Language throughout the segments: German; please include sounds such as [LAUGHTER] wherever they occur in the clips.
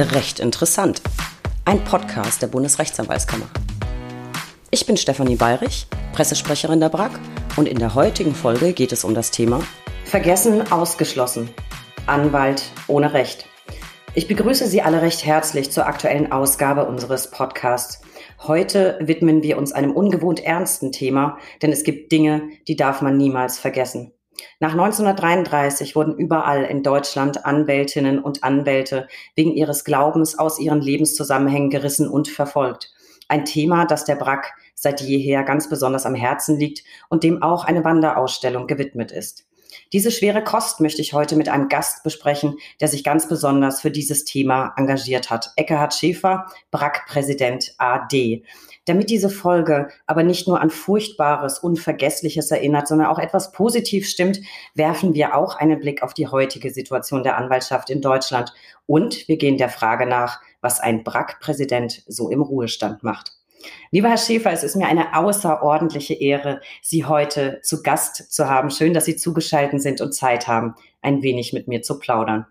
Recht interessant. Ein Podcast der Bundesrechtsanwaltskammer. Ich bin Stefanie Bayrich, Pressesprecherin der BRAG und in der heutigen Folge geht es um das Thema Vergessen ausgeschlossen. Anwalt ohne Recht. Ich begrüße Sie alle recht herzlich zur aktuellen Ausgabe unseres Podcasts. Heute widmen wir uns einem ungewohnt ernsten Thema, denn es gibt Dinge, die darf man niemals vergessen. Nach 1933 wurden überall in Deutschland Anwältinnen und Anwälte wegen ihres Glaubens aus ihren Lebenszusammenhängen gerissen und verfolgt. Ein Thema, das der Brack seit jeher ganz besonders am Herzen liegt und dem auch eine Wanderausstellung gewidmet ist. Diese schwere Kost möchte ich heute mit einem Gast besprechen, der sich ganz besonders für dieses Thema engagiert hat. Eckhard Schäfer, Brack-Präsident AD. Damit diese Folge aber nicht nur an Furchtbares, Unvergessliches erinnert, sondern auch etwas positiv stimmt, werfen wir auch einen Blick auf die heutige Situation der Anwaltschaft in Deutschland und wir gehen der Frage nach, was ein Brack-Präsident so im Ruhestand macht. Lieber Herr Schäfer, es ist mir eine außerordentliche Ehre, Sie heute zu Gast zu haben. Schön, dass Sie zugeschaltet sind und Zeit haben, ein wenig mit mir zu plaudern.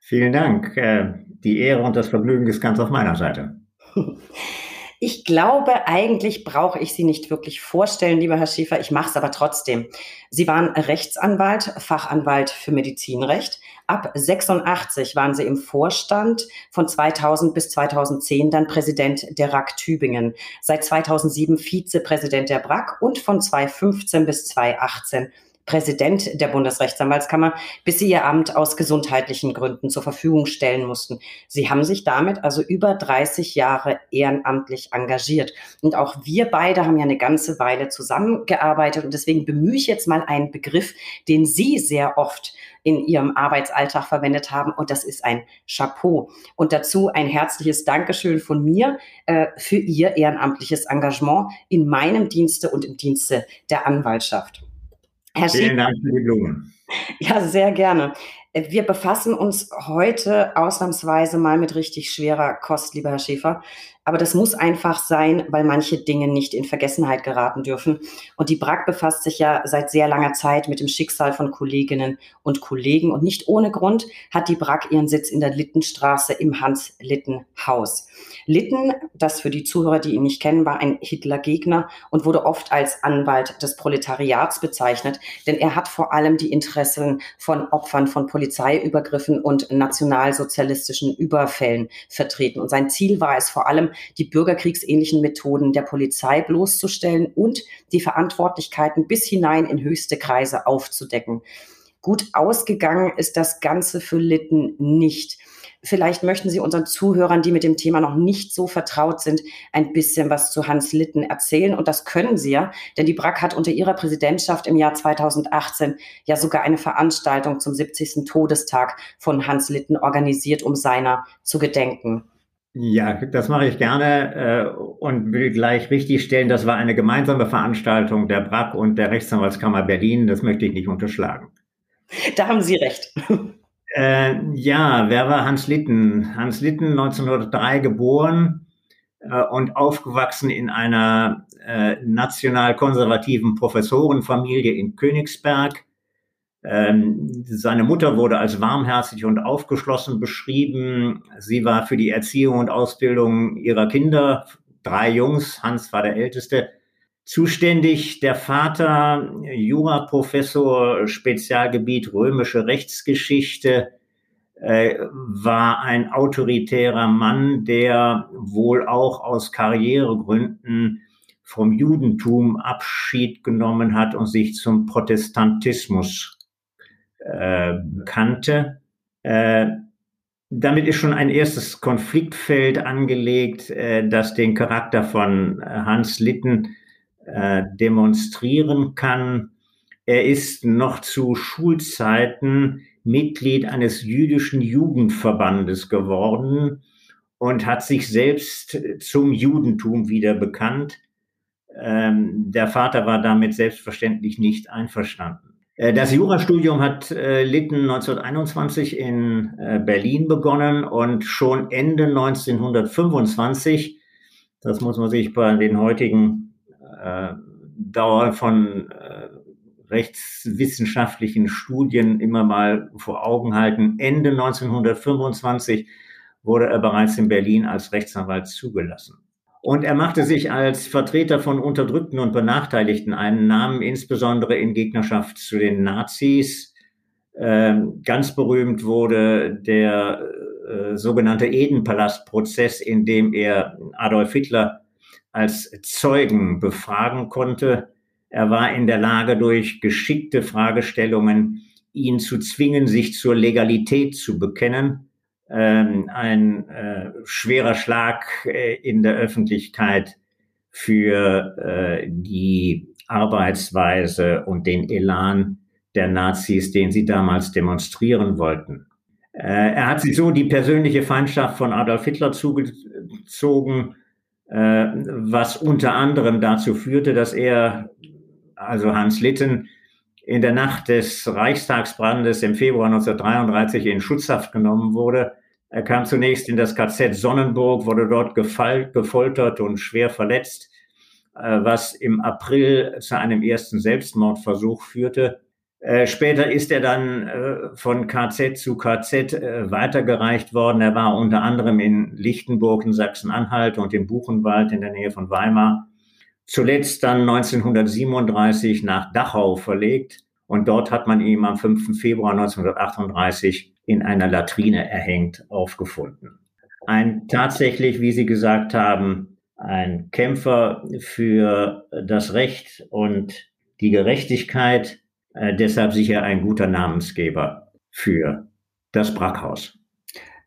Vielen Dank. Äh, die Ehre und das Vergnügen ist ganz auf meiner Seite. [LAUGHS] Ich glaube, eigentlich brauche ich Sie nicht wirklich vorstellen, lieber Herr Schäfer. Ich mache es aber trotzdem. Sie waren Rechtsanwalt, Fachanwalt für Medizinrecht. Ab 86 waren Sie im Vorstand, von 2000 bis 2010 dann Präsident der RAK Tübingen, seit 2007 Vizepräsident der BRAK und von 2015 bis 2018 Präsident der Bundesrechtsanwaltskammer, bis sie ihr Amt aus gesundheitlichen Gründen zur Verfügung stellen mussten. Sie haben sich damit also über 30 Jahre ehrenamtlich engagiert. Und auch wir beide haben ja eine ganze Weile zusammengearbeitet. Und deswegen bemühe ich jetzt mal einen Begriff, den Sie sehr oft in Ihrem Arbeitsalltag verwendet haben. Und das ist ein Chapeau. Und dazu ein herzliches Dankeschön von mir äh, für Ihr ehrenamtliches Engagement in meinem Dienste und im Dienste der Anwaltschaft. Herr Vielen Dank für die Blumen. Ja, sehr gerne. Wir befassen uns heute ausnahmsweise mal mit richtig schwerer Kost, lieber Herr Schäfer. Aber das muss einfach sein, weil manche Dinge nicht in Vergessenheit geraten dürfen. Und die BRAG befasst sich ja seit sehr langer Zeit mit dem Schicksal von Kolleginnen und Kollegen. Und nicht ohne Grund hat die BRAG ihren Sitz in der Littenstraße im Hans-Litten-Haus. Litten, das für die Zuhörer, die ihn nicht kennen, war ein Hitler-Gegner und wurde oft als Anwalt des Proletariats bezeichnet, denn er hat vor allem die Interessen von Opfern von Polizeiübergriffen und nationalsozialistischen Überfällen vertreten. Und sein Ziel war es vor allem, die bürgerkriegsähnlichen Methoden der Polizei bloßzustellen und die Verantwortlichkeiten bis hinein in höchste Kreise aufzudecken. Gut ausgegangen ist das Ganze für Litten nicht. Vielleicht möchten Sie unseren Zuhörern, die mit dem Thema noch nicht so vertraut sind, ein bisschen was zu Hans Litten erzählen. Und das können Sie ja, denn die BRAC hat unter ihrer Präsidentschaft im Jahr 2018 ja sogar eine Veranstaltung zum 70. Todestag von Hans Litten organisiert, um seiner zu gedenken. Ja, das mache ich gerne äh, und will gleich richtig stellen, das war eine gemeinsame Veranstaltung der BRAC und der Rechtsanwaltskammer Berlin. Das möchte ich nicht unterschlagen. Da haben Sie recht. Äh, ja, wer war Hans Litten? Hans Litten, 1903 geboren äh, und aufgewachsen in einer äh, national-konservativen Professorenfamilie in Königsberg. Ähm, seine Mutter wurde als warmherzig und aufgeschlossen beschrieben. Sie war für die Erziehung und Ausbildung ihrer Kinder, drei Jungs, Hans war der älteste, zuständig. Der Vater, Juraprofessor, Spezialgebiet römische Rechtsgeschichte, äh, war ein autoritärer Mann, der wohl auch aus Karrieregründen vom Judentum Abschied genommen hat und sich zum Protestantismus äh, kannte. Äh, damit ist schon ein erstes Konfliktfeld angelegt, äh, das den Charakter von Hans Litten äh, demonstrieren kann. Er ist noch zu Schulzeiten Mitglied eines jüdischen Jugendverbandes geworden und hat sich selbst zum Judentum wieder bekannt. Ähm, der Vater war damit selbstverständlich nicht einverstanden. Äh, das Jurastudium hat äh, Litten 1921 in äh, Berlin begonnen und schon Ende 1925, das muss man sich bei den heutigen äh, Dauer von äh, rechtswissenschaftlichen Studien immer mal vor Augen halten, Ende 1925 wurde er bereits in Berlin als Rechtsanwalt zugelassen. Und er machte sich als Vertreter von Unterdrückten und Benachteiligten einen Namen, insbesondere in Gegnerschaft zu den Nazis. Ähm, ganz berühmt wurde der äh, sogenannte Edenpalastprozess, in dem er Adolf Hitler als Zeugen befragen konnte. Er war in der Lage, durch geschickte Fragestellungen ihn zu zwingen, sich zur Legalität zu bekennen. Ähm, ein äh, schwerer Schlag äh, in der Öffentlichkeit für äh, die Arbeitsweise und den Elan der Nazis, den sie damals demonstrieren wollten. Er hat sich so die persönliche Feindschaft von Adolf Hitler zugezogen, was unter anderem dazu führte, dass er, also Hans Litten, in der Nacht des Reichstagsbrandes im Februar 1933 in Schutzhaft genommen wurde. Er kam zunächst in das KZ Sonnenburg, wurde dort gefall, gefoltert und schwer verletzt, äh, was im April zu einem ersten Selbstmordversuch führte. Äh, später ist er dann äh, von KZ zu KZ weitergereicht worden. Er war unter anderem in Lichtenburg in Sachsen-Anhalt und im Buchenwald in der Nähe von Weimar. Zuletzt dann 1937 nach Dachau verlegt und dort hat man ihn am 5. Februar 1938 in einer Latrine erhängt aufgefunden. Ein tatsächlich, wie Sie gesagt haben, ein Kämpfer für das Recht und die Gerechtigkeit, äh, deshalb sicher ein guter Namensgeber für das Brackhaus.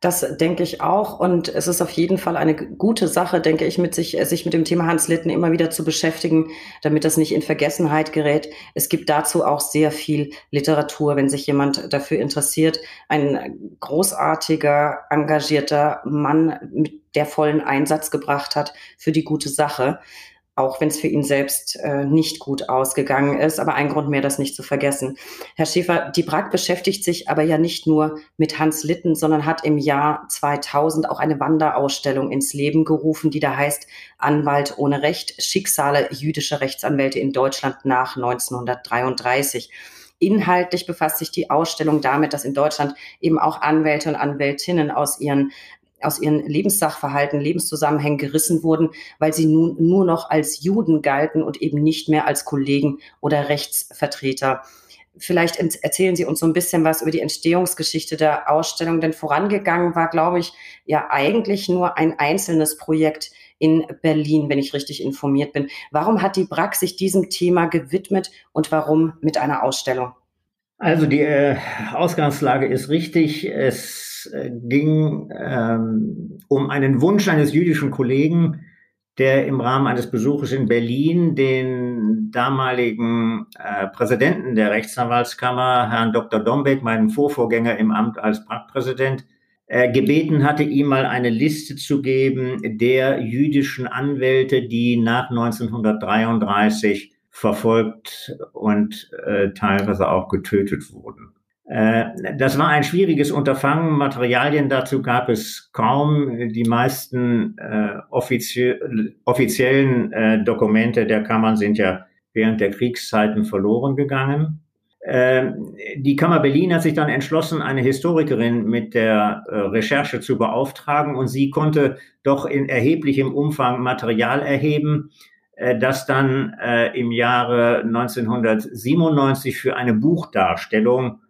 Das denke ich auch. Und es ist auf jeden Fall eine gute Sache, denke ich, mit sich, sich mit dem Thema Hans Litten immer wieder zu beschäftigen, damit das nicht in Vergessenheit gerät. Es gibt dazu auch sehr viel Literatur, wenn sich jemand dafür interessiert. Ein großartiger, engagierter Mann, mit der vollen Einsatz gebracht hat für die gute Sache auch wenn es für ihn selbst äh, nicht gut ausgegangen ist. Aber ein Grund mehr, das nicht zu vergessen. Herr Schäfer, die BRAG beschäftigt sich aber ja nicht nur mit Hans Litten, sondern hat im Jahr 2000 auch eine Wanderausstellung ins Leben gerufen, die da heißt Anwalt ohne Recht, Schicksale jüdischer Rechtsanwälte in Deutschland nach 1933. Inhaltlich befasst sich die Ausstellung damit, dass in Deutschland eben auch Anwälte und Anwältinnen aus ihren aus ihren Lebenssachverhalten, Lebenszusammenhängen gerissen wurden, weil sie nun nur noch als Juden galten und eben nicht mehr als Kollegen oder Rechtsvertreter. Vielleicht erzählen Sie uns so ein bisschen was über die Entstehungsgeschichte der Ausstellung, denn vorangegangen war, glaube ich, ja eigentlich nur ein einzelnes Projekt in Berlin, wenn ich richtig informiert bin. Warum hat die BRAC sich diesem Thema gewidmet und warum mit einer Ausstellung? Also die äh, Ausgangslage ist richtig. Es äh, ging ähm, um einen Wunsch eines jüdischen Kollegen, der im Rahmen eines Besuches in Berlin den damaligen äh, Präsidenten der Rechtsanwaltskammer, Herrn Dr. Dombeck, meinen Vorvorgänger im Amt als Praktpräsident, äh, gebeten hatte, ihm mal eine Liste zu geben der jüdischen Anwälte, die nach 1933 verfolgt und äh, teilweise auch getötet wurden. Äh, das war ein schwieriges Unterfangen. Materialien dazu gab es kaum. Die meisten äh, offizie offiziellen äh, Dokumente der Kammern sind ja während der Kriegszeiten verloren gegangen. Äh, die Kammer Berlin hat sich dann entschlossen, eine Historikerin mit der äh, Recherche zu beauftragen und sie konnte doch in erheblichem Umfang Material erheben, äh, das dann im Jahre 1997 für eine Buchdarstellung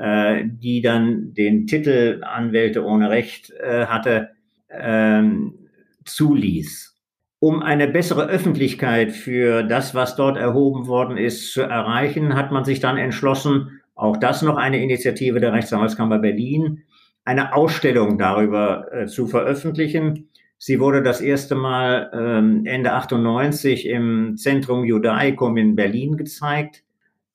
äh, die dann den Titel Anwälte ohne Recht äh, hatte, ähm, zuließ. Um eine bessere Öffentlichkeit für das, was dort erhoben worden ist, zu erreichen, hat man sich dann entschlossen, auch das noch eine Initiative der Rechtsanwaltskammer Berlin, eine Ausstellung darüber äh, zu veröffentlichen. Sie wurde das erste Mal ähm, Ende 98 im Zentrum Judaicum in Berlin gezeigt.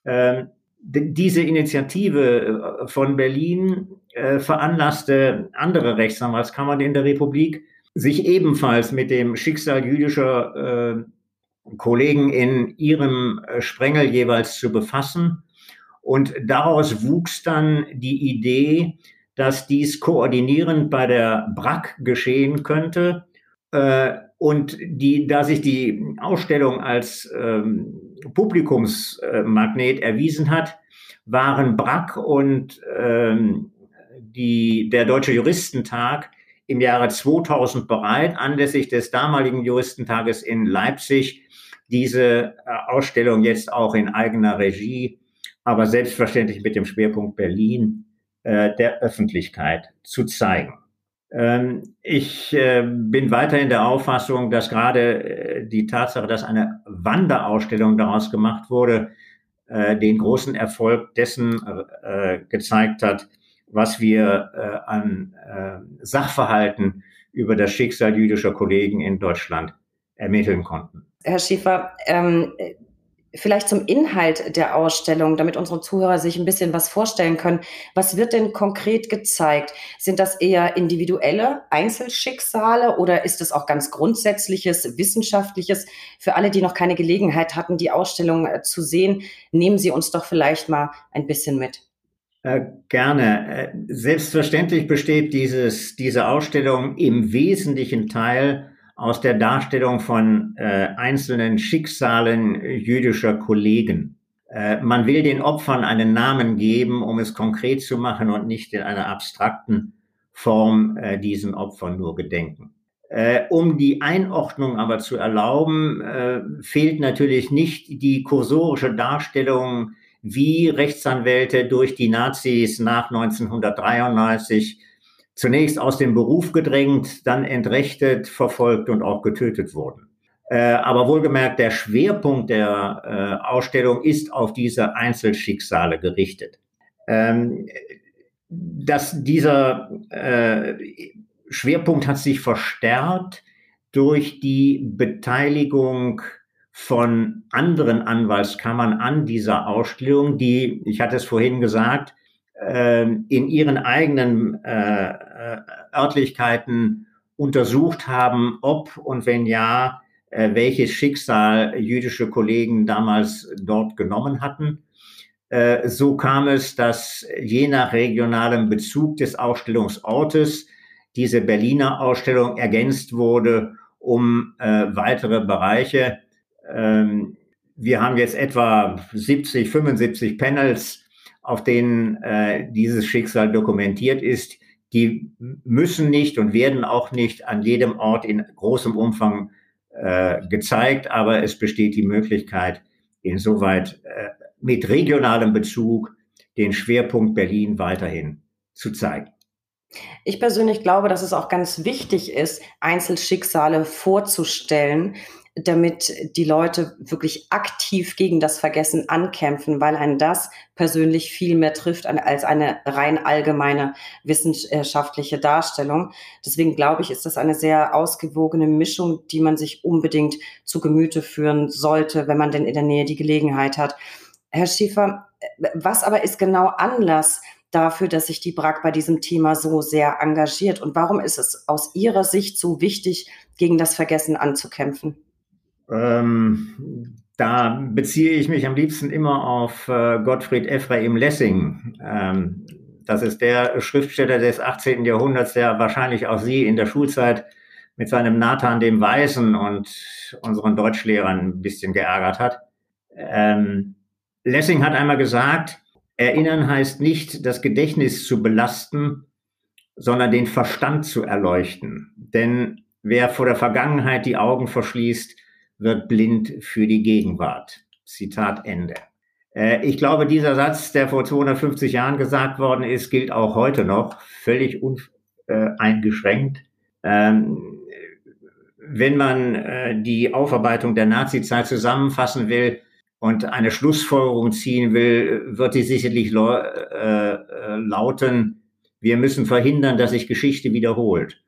Ähm, diese Initiative äh, von Berlin äh, veranlasste andere Rechtsanwaltskammern in der Republik, sich ebenfalls mit dem Schicksal jüdischer äh, Kollegen in ihrem äh, Sprengel jeweils zu befassen. Und daraus wuchs dann die Idee, dass dies koordinierend bei der BRAC geschehen könnte. Und die, da sich die Ausstellung als ähm, Publikumsmagnet erwiesen hat, waren Brack und ähm, die, der Deutsche Juristentag im Jahre 2000 bereit, anlässlich des damaligen Juristentages in Leipzig, diese äh, Ausstellung jetzt auch in eigener Regie, aber selbstverständlich mit dem Schwerpunkt Berlin äh, der Öffentlichkeit zu zeigen. Ähm, ich äh, bin weiterhin der Auffassung, dass gerade äh, die Tatsache, dass eine Wanderausstellung daraus gemacht wurde, äh, den großen Erfolg dessen gezeigt hat, was wir an Sachverhalten über das Schicksal jüdischer Kollegen in Deutschland ermitteln konnten. Herr Schiefer, ähm, Vielleicht zum Inhalt der Ausstellung, damit unsere Zuhörer sich ein bisschen was vorstellen können. Was wird denn konkret gezeigt? Sind das eher individuelle Einzelschicksale oder ist es auch ganz grundsätzliches, wissenschaftliches? Für alle, die noch keine Gelegenheit hatten, die Ausstellung äh, zu sehen, nehmen Sie uns doch vielleicht mal ein bisschen mit. Äh, gerne. Äh, selbstverständlich besteht dieses, diese Ausstellung im wesentlichen Teil aus der Darstellung von äh, einzelnen Schicksalen jüdischer Kollegen. Äh, man will den Opfern einen Namen geben, um es konkret zu machen und nicht in einer abstrakten Form äh, diesen Opfern nur gedenken. Äh, um die Einordnung aber zu erlauben, äh, fehlt natürlich nicht die kursorische Darstellung, wie Rechtsanwälte durch die Nazis nach 1993 zunächst aus dem Beruf gedrängt, dann entrechtet, verfolgt und auch getötet wurden. Äh, aber wohlgemerkt, der Schwerpunkt der äh, Ausstellung ist auf diese Einzelschicksale gerichtet. Ähm, dass dieser äh, Schwerpunkt hat sich verstärkt durch die Beteiligung von anderen Anwaltskammern an dieser Ausstellung, die, ich hatte es vorhin gesagt, ähm, in ihren eigenen äh, äh, Örtlichkeiten untersucht haben, ob und wenn ja, äh, welches Schicksal jüdische Kollegen damals dort genommen hatten. So kam es, dass je nach regionalem Bezug des Ausstellungsortes diese Berliner Ausstellung ergänzt wurde um weitere Bereiche. Ähm, wir haben jetzt etwa 70, 75 Panels auf denen äh, dieses Schicksal dokumentiert ist, die müssen nicht und werden auch nicht an jedem Ort in großem Umfang äh, gezeigt, aber es besteht die Möglichkeit, insoweit äh, mit regionalem Bezug den Schwerpunkt Berlin weiterhin zu zeigen. Ich persönlich glaube, dass es auch ganz wichtig ist, Einzelschicksale vorzustellen, damit die Leute wirklich aktiv gegen das Vergessen ankämpfen, weil einen das persönlich viel mehr trifft als eine rein allgemeine wissenschaftliche Darstellung. Deswegen glaube ich, ist das eine sehr ausgewogene Mischung, die man sich unbedingt zu Gemüte führen sollte, wenn man denn in der Nähe die Gelegenheit hat. Herr Schiefer, was aber ist genau Anlass dafür, dass sich die BRAG bei diesem Thema so sehr engagiert? Und warum ist es aus Ihrer Sicht so wichtig, gegen das Vergessen anzukämpfen? Ähm, da beziehe ich mich am liebsten immer auf äh, Gottfried Ephraim Lessing. Ähm, das ist der Schriftsteller des 18. Jahrhunderts, der wahrscheinlich auch Sie in der Schulzeit mit seinem Nathan dem Weisen und unseren Deutschlehrern ein bisschen geärgert hat. Ähm, Lessing hat einmal gesagt, Erinnern heißt nicht, das Gedächtnis zu belasten, sondern den Verstand zu erleuchten. Denn wer vor der Vergangenheit die Augen verschließt, wird blind für die Gegenwart. Zitat Ende. Äh, ich glaube, dieser Satz, der vor 250 Jahren gesagt worden ist, gilt auch heute noch, völlig uneingeschränkt. Ähm, wenn man äh, die Aufarbeitung der Nazizeit zusammenfassen will und eine Schlussfolgerung ziehen will, wird die sicherlich äh, lauten, wir müssen verhindern, dass sich Geschichte wiederholt.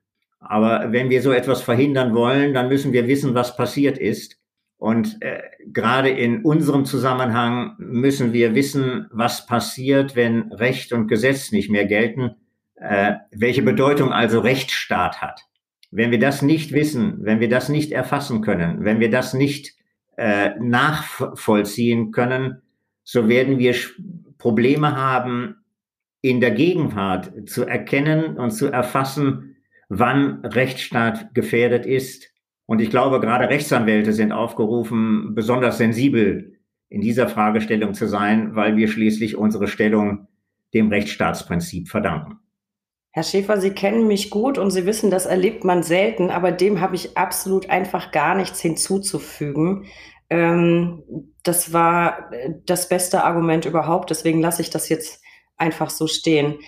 Aber wenn wir so etwas verhindern wollen, dann müssen wir wissen, was passiert ist. Und äh, gerade in unserem Zusammenhang müssen wir wissen, was passiert, wenn Recht und Gesetz nicht mehr gelten, äh, welche Bedeutung also Rechtsstaat hat. Wenn wir das nicht wissen, wenn wir das nicht erfassen können, wenn wir das nicht äh, nachvollziehen können, so werden wir Probleme haben, in der Gegenwart zu erkennen und zu erfassen, wann Rechtsstaat gefährdet ist. Und ich glaube, gerade Rechtsanwälte sind aufgerufen, besonders sensibel in dieser Fragestellung zu sein, weil wir schließlich unsere Stellung dem Rechtsstaatsprinzip verdanken. Herr Schäfer, Sie kennen mich gut und Sie wissen, das erlebt man selten, aber dem habe ich absolut einfach gar nichts hinzuzufügen. Ähm, das war äh, das beste Argument überhaupt, deswegen lasse ich das jetzt einfach so stehen.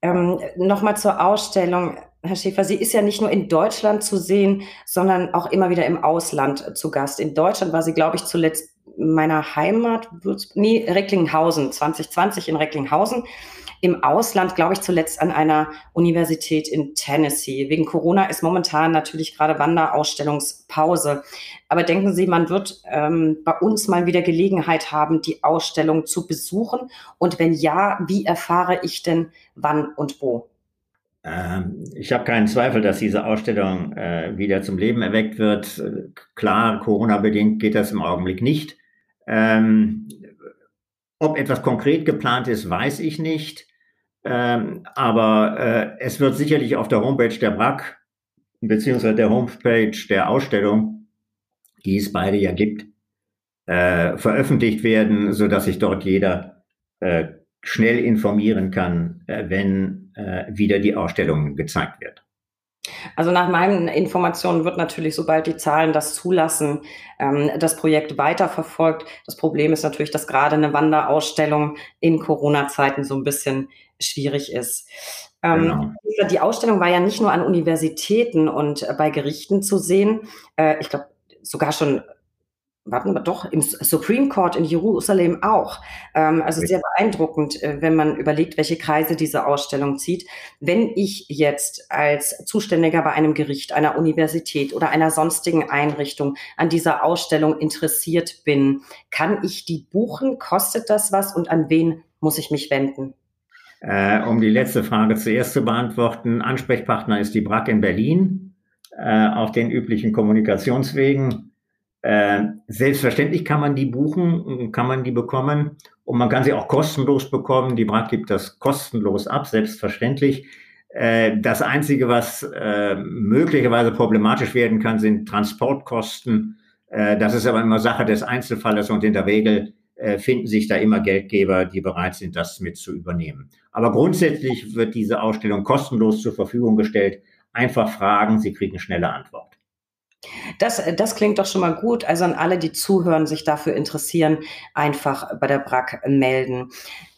Ähm, Nochmal zur Ausstellung. Herr Schäfer, sie ist ja nicht nur in Deutschland zu sehen, sondern auch immer wieder im Ausland zu Gast. In Deutschland war sie, glaube ich, zuletzt meiner Heimat, nee, Recklinghausen, 2020 in Recklinghausen im Ausland, glaube ich, zuletzt an einer Universität in Tennessee. Wegen Corona ist momentan natürlich gerade Wanderausstellungspause. Aber denken Sie, man wird ähm, bei uns mal wieder Gelegenheit haben, die Ausstellung zu besuchen? Und wenn ja, wie erfahre ich denn wann und wo? Ähm, ich habe keinen Zweifel, dass diese Ausstellung äh, wieder zum Leben erweckt wird. Klar, Corona-bedingt geht das im Augenblick nicht. Ähm, ob etwas konkret geplant ist, weiß ich nicht. Ähm, aber äh, es wird sicherlich auf der Homepage der BRAC beziehungsweise der Homepage der Ausstellung, die es beide ja gibt, äh, veröffentlicht werden, so dass sich dort jeder äh, schnell informieren kann, äh, wenn äh, wieder die Ausstellung gezeigt wird. Also nach meinen Informationen wird natürlich, sobald die Zahlen das zulassen, ähm, das Projekt weiterverfolgt. Das Problem ist natürlich, dass gerade eine Wanderausstellung in Corona-Zeiten so ein bisschen schwierig ist. Ähm, genau. Die Ausstellung war ja nicht nur an Universitäten und äh, bei Gerichten zu sehen. Äh, ich glaube, sogar schon warten wir doch, im Supreme Court in Jerusalem auch. Ähm, also sehr beeindruckend, äh, wenn man überlegt, welche Kreise diese Ausstellung zieht. Wenn ich jetzt als Zuständiger bei einem Gericht, einer Universität oder einer sonstigen Einrichtung an dieser Ausstellung interessiert bin, kann ich die buchen? Kostet das was und an wen muss ich mich wenden? Äh, um die letzte Frage zuerst zu beantworten, Ansprechpartner ist die BRAC in Berlin äh, auf den üblichen Kommunikationswegen. Äh, selbstverständlich kann man die buchen, kann man die bekommen und man kann sie auch kostenlos bekommen. Die BRAC gibt das kostenlos ab, selbstverständlich. Äh, das Einzige, was äh, möglicherweise problematisch werden kann, sind Transportkosten. Äh, das ist aber immer Sache des Einzelfalles und in der Regel äh, finden sich da immer Geldgeber, die bereit sind, das mit zu übernehmen. Aber grundsätzlich wird diese Ausstellung kostenlos zur Verfügung gestellt. Einfach fragen, Sie kriegen schnelle Antwort. Das, das klingt doch schon mal gut. Also an alle, die zuhören, sich dafür interessieren, einfach bei der BRAC melden.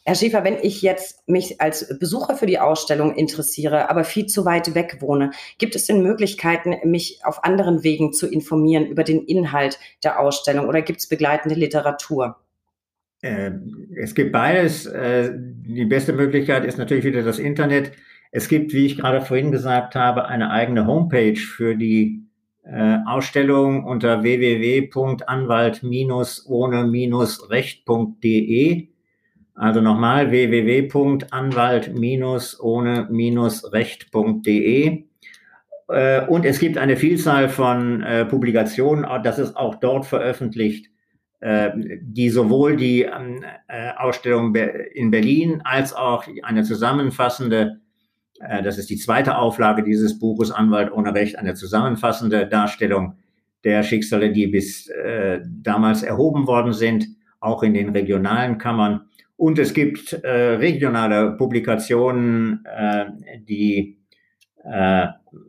Herr Schäfer, wenn ich jetzt mich als Besucher für die Ausstellung interessiere, aber viel zu weit weg wohne, gibt es denn Möglichkeiten, mich auf anderen Wegen zu informieren über den Inhalt der Ausstellung oder gibt es begleitende Literatur? Äh, es gibt beides. Äh, die beste Möglichkeit ist natürlich wieder das Internet. Es gibt, wie ich gerade vorhin gesagt habe, eine eigene Homepage für die äh, Ausstellung unter www.anwalt-ohne-recht.de. Also nochmal www.anwalt-ohne-recht.de. Äh, und es gibt eine Vielzahl von äh, Publikationen, das ist auch dort veröffentlicht, äh, die sowohl die ähm, äh, Ausstellung in Berlin als auch eine zusammenfassende äh, das ist die zweite Auflage dieses Buches, Anwalt ohne Recht, eine zusammenfassende Darstellung der Schicksale, die bis äh, damals erhoben worden sind, auch in den regionalen Kammern. Und es gibt äh, regionale Publikationen, äh, die äh,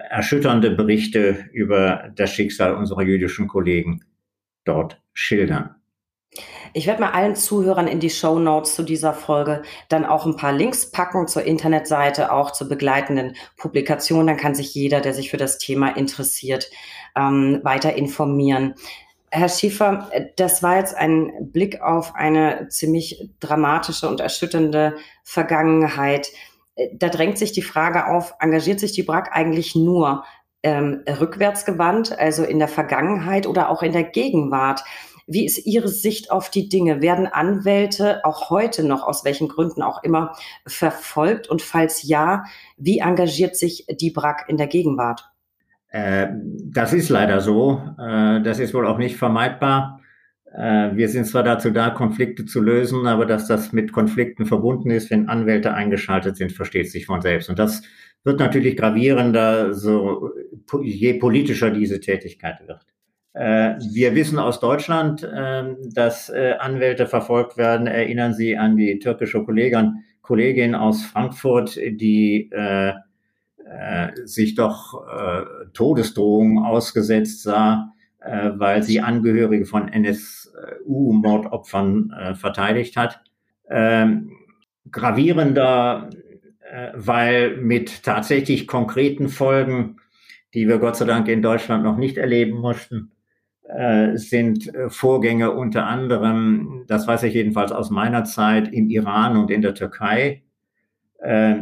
erschütternde Berichte über das Schicksal unserer jüdischen Kollegen dort schildern. Ich werde mal allen Zuhörern in die Show Notes zu dieser Folge dann auch ein paar Links packen zur Internetseite, auch zur begleitenden Publikation. Dann kann sich jeder, der sich für das Thema interessiert, ähm, weiter informieren. Herr Schiefer, das war jetzt ein Blick auf eine ziemlich dramatische und erschütternde Vergangenheit. Da drängt sich die Frage auf, engagiert sich die BRAC eigentlich nur ähm, rückwärtsgewandt, also in der Vergangenheit oder auch in der Gegenwart? Wie ist Ihre Sicht auf die Dinge? Werden Anwälte auch heute noch, aus welchen Gründen auch immer, verfolgt? Und falls ja, wie engagiert sich die BRAC in der Gegenwart? Äh, das ist leider so. Äh, das ist wohl auch nicht vermeidbar. Äh, wir sind zwar dazu da, Konflikte zu lösen, aber dass das mit Konflikten verbunden ist, wenn Anwälte eingeschaltet sind, versteht sich von selbst. Und das wird natürlich gravierender, so je politischer diese Tätigkeit wird. Äh, wir wissen aus Deutschland, ähm, dass äh, Anwälte verfolgt werden. Erinnern Sie an die türkische Kollegin, Kollegin aus Frankfurt, die äh, sich doch Todesdrohungen ausgesetzt sah, weil sie Angehörige von NSU-Mordopfern verteidigt hat. Ähm, gravierender, weil mit tatsächlich konkreten Folgen, die wir Gott sei Dank in Deutschland noch nicht erleben mussten, sind äh, Vorgänge unter anderem, das weiß ich jedenfalls aus meiner Zeit, im Iran und in der Türkei. Äh,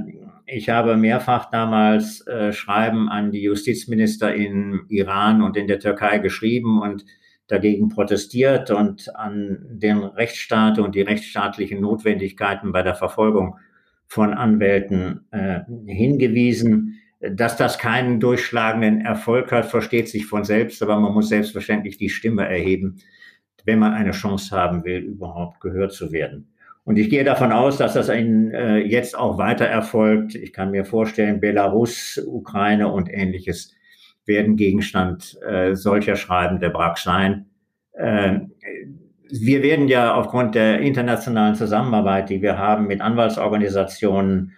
ich habe mehrfach damals Schreiben an die Justizminister in Iran und in der Türkei geschrieben und dagegen protestiert und an den Rechtsstaat und die rechtsstaatlichen Notwendigkeiten bei der Verfolgung von Anwälten hingewiesen. Dass das keinen durchschlagenden Erfolg hat, versteht sich von selbst, aber man muss selbstverständlich die Stimme erheben, wenn man eine Chance haben will, überhaupt gehört zu werden. Und ich gehe davon aus, dass das in, äh, jetzt auch weiter erfolgt. Ich kann mir vorstellen, Belarus, Ukraine und ähnliches werden Gegenstand äh, solcher Schreiben der BRAC sein. Äh, wir werden ja aufgrund der internationalen Zusammenarbeit, die wir haben mit Anwaltsorganisationen,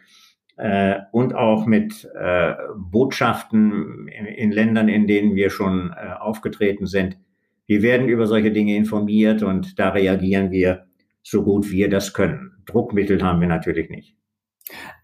äh, und auch mit äh, Botschaften in, in, Ländern, in denen wir schon äh, aufgetreten sind. Wir werden über solche Dinge informiert und da reagieren wir so gut wir das können. Druckmittel haben wir natürlich nicht.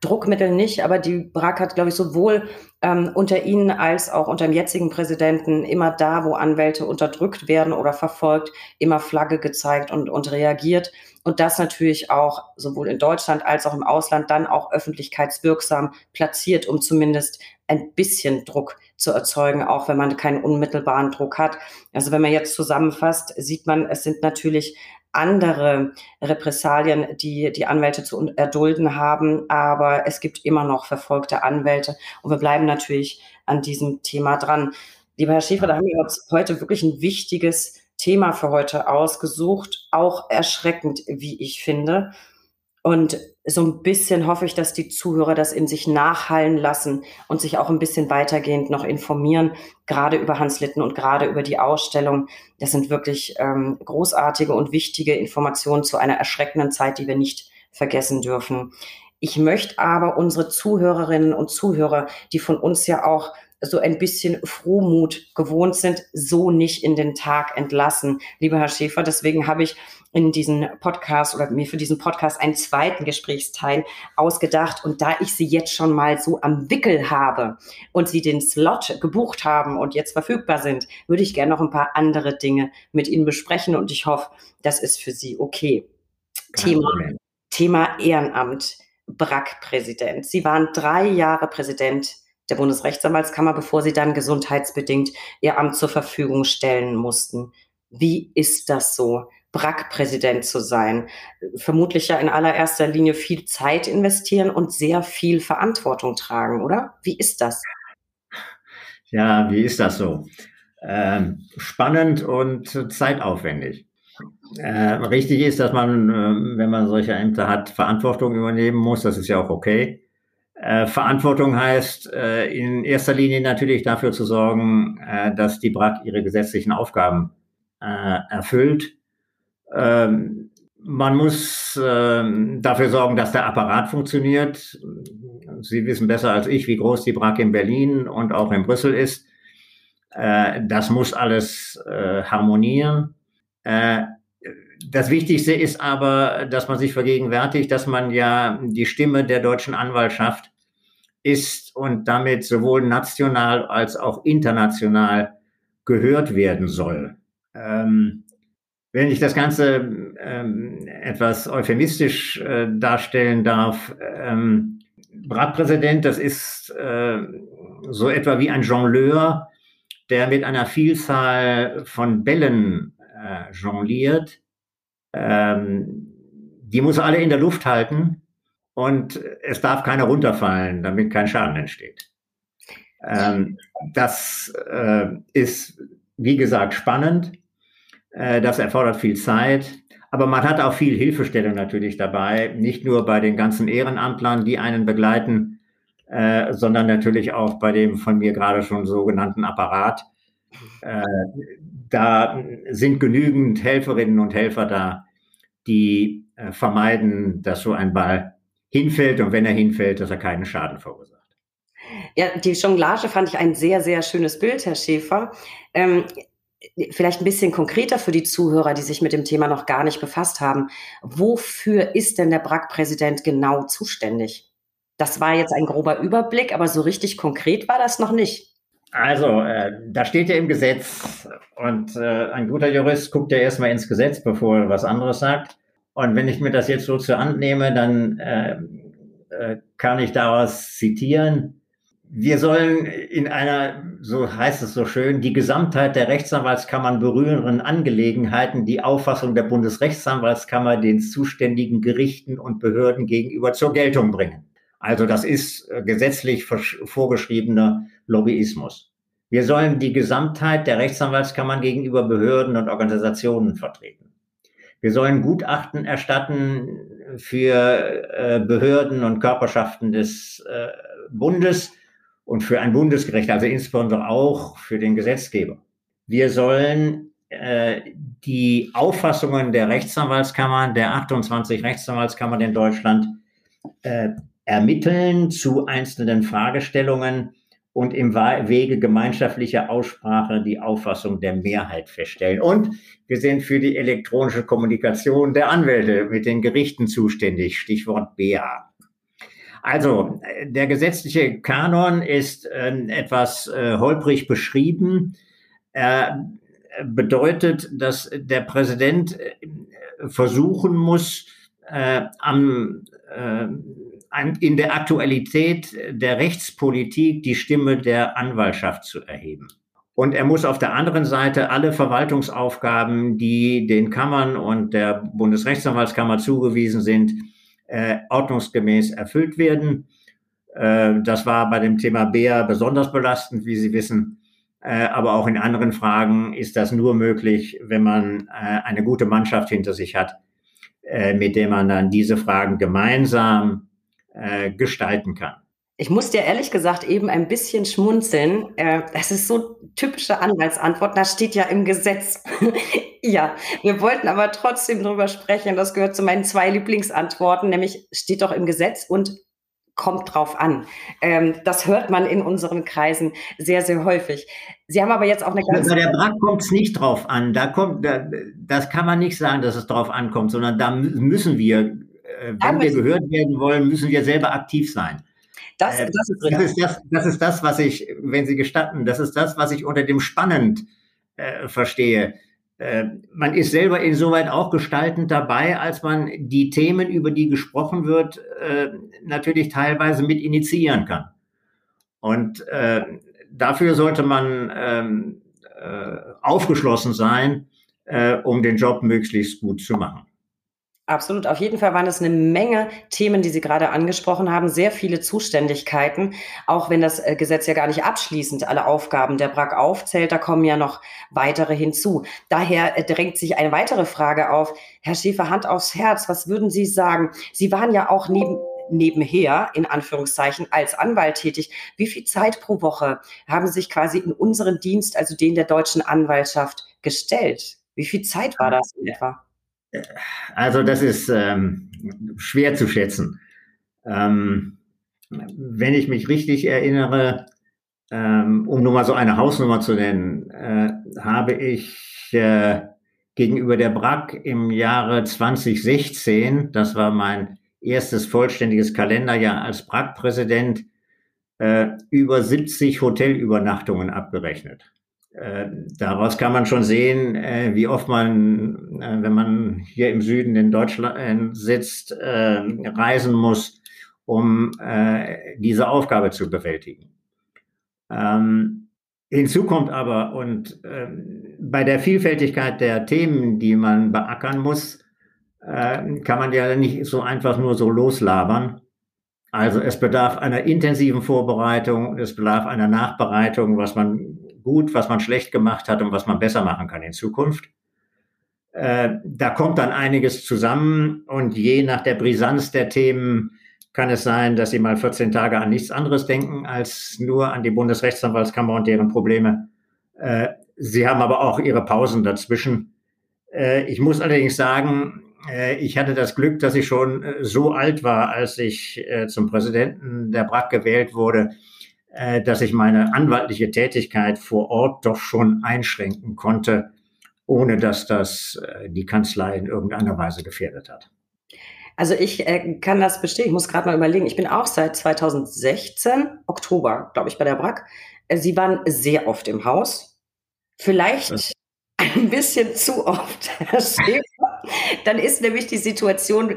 Druckmittel nicht, aber die BRAC hat, glaube ich, sowohl ähm, unter Ihnen als auch unter dem jetzigen Präsidenten immer da, wo Anwälte unterdrückt werden oder verfolgt, immer Flagge gezeigt und, und reagiert. Und das natürlich auch sowohl in Deutschland als auch im Ausland dann auch öffentlichkeitswirksam platziert, um zumindest ein bisschen Druck zu erzeugen, auch wenn man keinen unmittelbaren Druck hat. Also wenn man jetzt zusammenfasst, sieht man, es sind natürlich andere Repressalien, die die Anwälte zu erdulden haben, aber es gibt immer noch verfolgte Anwälte und wir bleiben natürlich an diesem Thema dran. Lieber Herr Schäfer, da haben wir heute wirklich ein wichtiges Thema für heute ausgesucht, auch erschreckend, wie ich finde. Und so ein bisschen hoffe ich, dass die Zuhörer das in sich nachhallen lassen und sich auch ein bisschen weitergehend noch informieren, gerade über Hans Litten und gerade über die Ausstellung. Das sind wirklich ähm, großartige und wichtige Informationen zu einer erschreckenden Zeit, die wir nicht vergessen dürfen. Ich möchte aber unsere Zuhörerinnen und Zuhörer, die von uns ja auch so ein bisschen Frohmut gewohnt sind, so nicht in den Tag entlassen, lieber Herr Schäfer. Deswegen habe ich in diesen Podcast oder mir für diesen Podcast einen zweiten Gesprächsteil ausgedacht. Und da ich Sie jetzt schon mal so am Wickel habe und Sie den Slot gebucht haben und jetzt verfügbar sind, würde ich gerne noch ein paar andere Dinge mit Ihnen besprechen und ich hoffe, das ist für Sie okay. Thema, Thema Ehrenamt. BRAC-Präsident. Sie waren drei Jahre Präsident der Bundesrechtsanwaltskammer, bevor sie dann gesundheitsbedingt ihr Amt zur Verfügung stellen mussten. Wie ist das so, BRAC-Präsident zu sein? Vermutlich ja in allererster Linie viel Zeit investieren und sehr viel Verantwortung tragen, oder? Wie ist das? Ja, wie ist das so? Ähm, spannend und zeitaufwendig. Äh, richtig ist, dass man, äh, wenn man solche Ämter hat, Verantwortung übernehmen muss. Das ist ja auch okay. Äh, Verantwortung heißt äh, in erster Linie natürlich dafür zu sorgen, äh, dass die BRAC ihre gesetzlichen Aufgaben äh, erfüllt. Ähm, man muss ähm, dafür sorgen, dass der Apparat funktioniert. Sie wissen besser als ich, wie groß die BRAC in Berlin und auch in Brüssel ist. Äh, das muss alles äh, harmonieren. Das Wichtigste ist aber, dass man sich vergegenwärtigt, dass man ja die Stimme der deutschen Anwaltschaft ist und damit sowohl national als auch international gehört werden soll. Ähm, wenn ich das Ganze ähm, etwas euphemistisch äh, darstellen darf, ähm, Bratpräsident, das ist äh, so etwa wie ein Jongleur, der mit einer Vielzahl von Bällen äh, jongliert. Ähm, die muss er alle in der Luft halten und es darf keiner runterfallen, damit kein Schaden entsteht. Ähm, das äh, ist, wie gesagt, spannend. Äh, das erfordert viel Zeit. Aber man hat auch viel Hilfestellung natürlich dabei, nicht nur bei den ganzen Ehrenamtlern, die einen begleiten, äh, sondern natürlich auch bei dem von mir gerade schon sogenannten Apparat. Äh, da sind genügend Helferinnen und Helfer da, die äh, vermeiden, dass so ein Ball hinfällt und wenn er hinfällt, dass er keinen Schaden verursacht. Ja, die Jonglage fand ich ein sehr, sehr schönes Bild, Herr Schäfer. Ähm, vielleicht ein bisschen konkreter für die Zuhörer, die sich mit dem Thema noch gar nicht befasst haben. Wofür ist denn der BRAC-Präsident genau zuständig? Das war jetzt ein grober Überblick, aber so richtig konkret war das noch nicht. Also, äh, da steht ja im Gesetz und äh, ein guter Jurist guckt ja erstmal ins Gesetz, bevor er was anderes sagt. Und wenn ich mir das jetzt so zur Hand nehme, dann äh, äh, kann ich daraus zitieren, wir sollen in einer, so heißt es so schön, die Gesamtheit der Rechtsanwaltskammern berührenden Angelegenheiten die Auffassung der Bundesrechtsanwaltskammer den zuständigen Gerichten und Behörden gegenüber zur Geltung bringen. Also das ist äh, gesetzlich vorgeschriebener Lobbyismus. Wir sollen die Gesamtheit der Rechtsanwaltskammern gegenüber Behörden und Organisationen vertreten. Wir sollen Gutachten erstatten für äh, Behörden und Körperschaften des äh, Bundes, und für ein Bundesgericht, also insbesondere auch für den Gesetzgeber. Wir sollen äh, die Auffassungen der Rechtsanwaltskammern, der 28 Rechtsanwaltskammern in Deutschland, äh, ermitteln zu einzelnen Fragestellungen und im Wege gemeinschaftlicher Aussprache die Auffassung der Mehrheit feststellen. Und wir sind für die elektronische Kommunikation der Anwälte mit den Gerichten zuständig, Stichwort BA. Also, der gesetzliche Kanon ist äh, etwas äh, holprig beschrieben. Er bedeutet, dass der Präsident äh, versuchen muss, äh, am, in der Aktualität der Rechtspolitik die Stimme der Anwaltschaft zu erheben. Und er muss auf der anderen Seite alle Verwaltungsaufgaben, die den Kammern und der Bundesrechtsanwaltskammer zugewiesen sind, äh, ordnungsgemäß erfüllt werden. Äh, das war bei dem Thema Bär besonders belastend, wie Sie wissen. Äh, aber auch in anderen Fragen ist das nur möglich, wenn man äh, eine gute Mannschaft hinter sich hat, äh, mit der man dann diese Fragen gemeinsam äh, gestalten kann. Ich muss dir ehrlich gesagt eben ein bisschen schmunzeln. Äh, das ist so typische Anwaltsantwort. Das steht ja im Gesetz. [LAUGHS] ja, wir wollten aber trotzdem drüber sprechen. Das gehört zu meinen zwei Lieblingsantworten, nämlich steht doch im Gesetz und kommt drauf an. Ähm, das hört man in unseren Kreisen sehr, sehr häufig. Sie haben aber jetzt auch eine ganz. Bei der BRAC kommt es nicht drauf an. Da kommt, da, das kann man nicht sagen, dass es drauf ankommt, sondern da müssen wir, äh, wenn wir gehört werden wollen, müssen wir selber aktiv sein. Das, äh, das, ist, das, ist das, das ist das, was ich, wenn Sie gestatten, das ist das, was ich unter dem spannend äh, verstehe. Äh, man ist selber insoweit auch gestaltend dabei, als man die Themen, über die gesprochen wird, äh, natürlich teilweise mit initiieren kann. Und äh, dafür sollte man ähm, äh, aufgeschlossen sein, um den Job möglichst gut zu machen. Absolut. Auf jeden Fall waren es eine Menge Themen, die Sie gerade angesprochen haben, sehr viele Zuständigkeiten, auch wenn das äh, Gesetz ja gar nicht abschließend alle Aufgaben der BRAC aufzählt, da kommen ja noch weitere hinzu. Daher äh, drängt sich eine weitere Frage auf. Herr Schäfer, Hand aufs Herz, was würden Sie sagen? Sie waren ja auch neben nebenher, in Anführungszeichen, als Anwalt tätig. Wie viel Zeit pro Woche haben Sie sich quasi in unseren Dienst, also den der deutschen Anwaltschaft, gestellt? Wie viel Zeit war das in etwa? Also das ist ähm, schwer zu schätzen. Ähm, wenn ich mich richtig erinnere, ähm, um nur mal so eine Hausnummer zu nennen, äh, habe ich äh, gegenüber der BRAC im Jahre 2016, das war mein erstes vollständiges Kalenderjahr als BRAC-Präsident, äh, über 70 Hotelübernachtungen abgerechnet. Äh, daraus kann man schon sehen, äh, wie oft man, äh, wenn man hier im Süden in Deutschland sitzt, äh, reisen muss, um äh, diese Aufgabe zu bewältigen. Ähm, hinzu kommt aber, und ähm, bei der Vielfältigkeit der Themen, die man beackern muss, äh, kann man ja nicht so einfach nur so loslabern. Also es bedarf einer intensiven Vorbereitung, es bedarf einer Nachbereitung, was man gut, was man schlecht gemacht hat und was man besser machen kann in Zukunft. Äh, da kommt dann einiges zusammen und je nach der Brisanz der Themen kann es sein, dass Sie mal 14 Tage an nichts anderes denken als nur an die Bundesrechtsanwaltskammer und deren Probleme. Äh, Sie haben aber auch Ihre Pausen dazwischen. Äh, ich muss allerdings sagen, äh, ich hatte das Glück, dass ich schon äh, so alt war, als ich äh, zum Präsidenten der BRAC gewählt wurde, dass ich meine anwaltliche Tätigkeit vor Ort doch schon einschränken konnte, ohne dass das die Kanzlei in irgendeiner Weise gefährdet hat. Also ich äh, kann das bestätigen. Ich muss gerade mal überlegen. Ich bin auch seit 2016, Oktober, glaube ich, bei der BRAC. Sie waren sehr oft im Haus. Vielleicht ein bisschen zu oft, [LAUGHS] Herr Schäfer. Dann ist nämlich die Situation,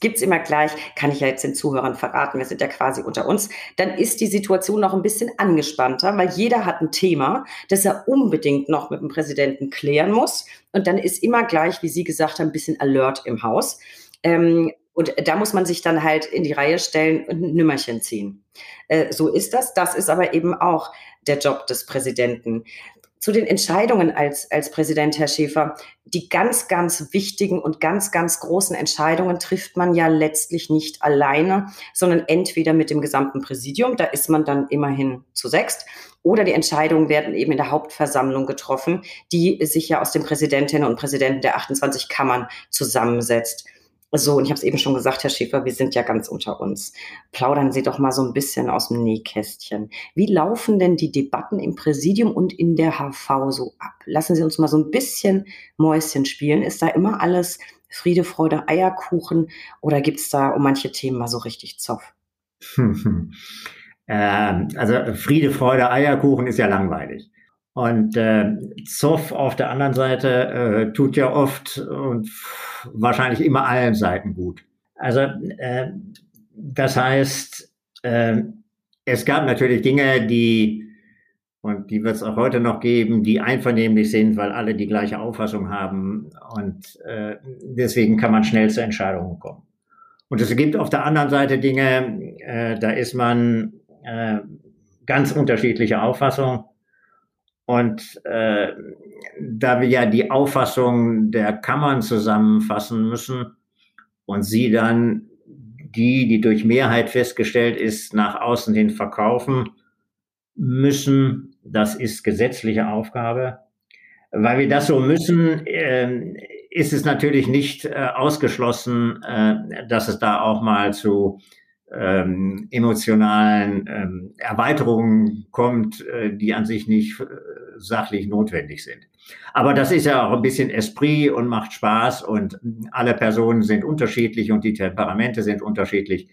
gibt's immer gleich, kann ich ja jetzt den Zuhörern verraten, wir sind ja quasi unter uns, dann ist die Situation noch ein bisschen angespannter, weil jeder hat ein Thema, das er unbedingt noch mit dem Präsidenten klären muss. Und dann ist immer gleich, wie Sie gesagt haben, ein bisschen Alert im Haus. Ähm, und da muss man sich dann halt in die Reihe stellen und ein Nümmerchen ziehen. Äh, so ist das. Das ist aber eben auch der Job des Präsidenten zu den Entscheidungen als, als Präsident, Herr Schäfer. Die ganz, ganz wichtigen und ganz, ganz großen Entscheidungen trifft man ja letztlich nicht alleine, sondern entweder mit dem gesamten Präsidium, da ist man dann immerhin zu sechst, oder die Entscheidungen werden eben in der Hauptversammlung getroffen, die sich ja aus den Präsidentinnen und Präsidenten der 28 Kammern zusammensetzt. So, und ich habe es eben schon gesagt, Herr Schäfer, wir sind ja ganz unter uns. Plaudern Sie doch mal so ein bisschen aus dem Nähkästchen. Wie laufen denn die Debatten im Präsidium und in der HV so ab? Lassen Sie uns mal so ein bisschen Mäuschen spielen. Ist da immer alles Friede, Freude, Eierkuchen oder gibt es da um manche Themen mal so richtig Zoff? [LAUGHS] ähm, also Friede, Freude, Eierkuchen ist ja langweilig. Und äh, Zoff auf der anderen Seite äh, tut ja oft und wahrscheinlich immer allen Seiten gut. Also äh, das heißt, äh, es gab natürlich Dinge, die, und die wird es auch heute noch geben, die einvernehmlich sind, weil alle die gleiche Auffassung haben. Und äh, deswegen kann man schnell zu Entscheidungen kommen. Und es gibt auf der anderen Seite Dinge, äh, da ist man äh, ganz unterschiedlicher Auffassung. Und äh, da wir ja die Auffassung der Kammern zusammenfassen müssen und sie dann die, die durch Mehrheit festgestellt ist, nach außen hin verkaufen müssen, das ist gesetzliche Aufgabe. Weil wir das so müssen, äh, ist es natürlich nicht äh, ausgeschlossen, äh, dass es da auch mal zu ähm, emotionalen ähm, Erweiterungen kommt, äh, die an sich nicht äh, sachlich notwendig sind. Aber das ist ja auch ein bisschen Esprit und macht Spaß und alle Personen sind unterschiedlich und die Temperamente sind unterschiedlich.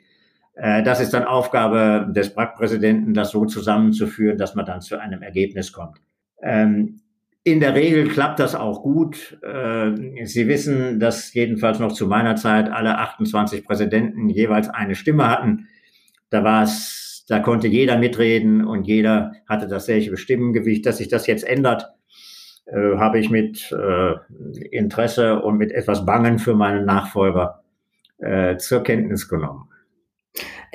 Äh, das ist dann Aufgabe des BRAC-Präsidenten, das so zusammenzuführen, dass man dann zu einem Ergebnis kommt. Ähm, in der Regel klappt das auch gut. Äh, Sie wissen, dass jedenfalls noch zu meiner Zeit alle 28 Präsidenten jeweils eine Stimme hatten. Da war es, da konnte jeder mitreden und jeder hatte dasselbe Stimmengewicht. Dass sich das jetzt ändert, äh, habe ich mit äh, Interesse und mit etwas Bangen für meinen Nachfolger zur Kenntnis genommen.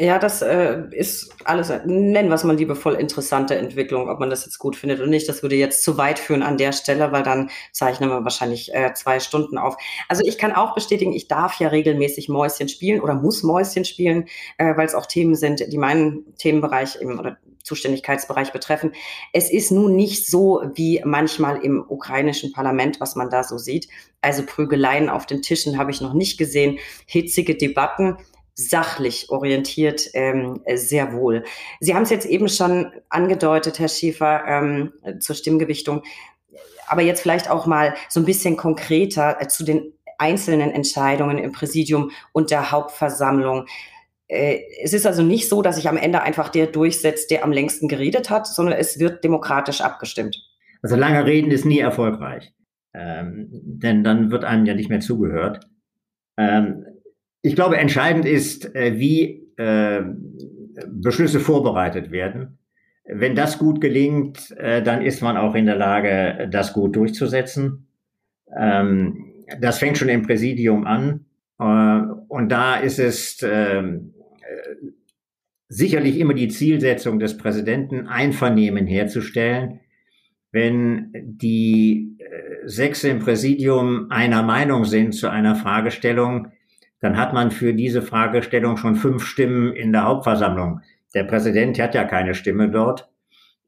Ja, das äh, ist alles, nennen wir es mal liebevoll, interessante Entwicklung, ob man das jetzt gut findet oder nicht. Das würde jetzt zu weit führen an der Stelle, weil dann zeichnen wir wahrscheinlich äh, zwei Stunden auf. Also ich kann auch bestätigen, ich darf ja regelmäßig Mäuschen spielen oder muss Mäuschen spielen, äh, weil es auch Themen sind, die meinen Themenbereich eben, oder Zuständigkeitsbereich betreffen. Es ist nun nicht so wie manchmal im ukrainischen Parlament, was man da so sieht. Also Prügeleien auf den Tischen habe ich noch nicht gesehen, hitzige Debatten sachlich orientiert ähm, sehr wohl. Sie haben es jetzt eben schon angedeutet, Herr Schiefer, ähm, zur Stimmgewichtung, aber jetzt vielleicht auch mal so ein bisschen konkreter äh, zu den einzelnen Entscheidungen im Präsidium und der Hauptversammlung. Äh, es ist also nicht so, dass sich am Ende einfach der durchsetzt, der am längsten geredet hat, sondern es wird demokratisch abgestimmt. Also lange reden ist nie erfolgreich, ähm, denn dann wird einem ja nicht mehr zugehört. Ähm, ich glaube, entscheidend ist, äh, wie äh, Beschlüsse vorbereitet werden. Wenn das gut gelingt, äh, dann ist man auch in der Lage, das gut durchzusetzen. Ähm, das fängt schon im Präsidium an. Und da ist es ähm, sicherlich immer die Zielsetzung des Präsidenten, Einvernehmen herzustellen. Wenn die sechs im Präsidium einer Meinung sind zu einer Fragestellung, dann hat man für diese Fragestellung schon fünf Stimmen in der Hauptversammlung. Der Präsident hat ja keine Stimme dort.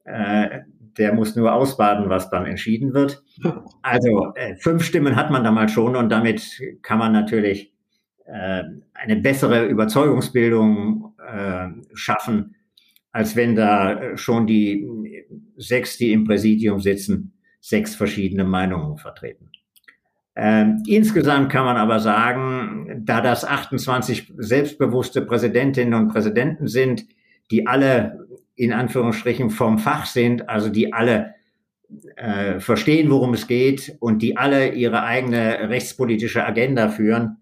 Äh, der muss nur ausbaden, was dann entschieden wird. Also äh, fünf Stimmen hat man damals schon und damit kann man natürlich äh, eine bessere Überzeugungsbildung schaffen, als wenn da schon die sechs, die im Präsidium sitzen, sechs verschiedene Meinungen vertreten. Ähm, insgesamt kann man aber sagen, da das 28 selbstbewusste Präsidentinnen und Präsidenten sind, die alle in Anführungsstrichen vom Fach sind, also die alle äh, verstehen, worum es geht und die alle ihre eigene rechtspolitische Agenda führen,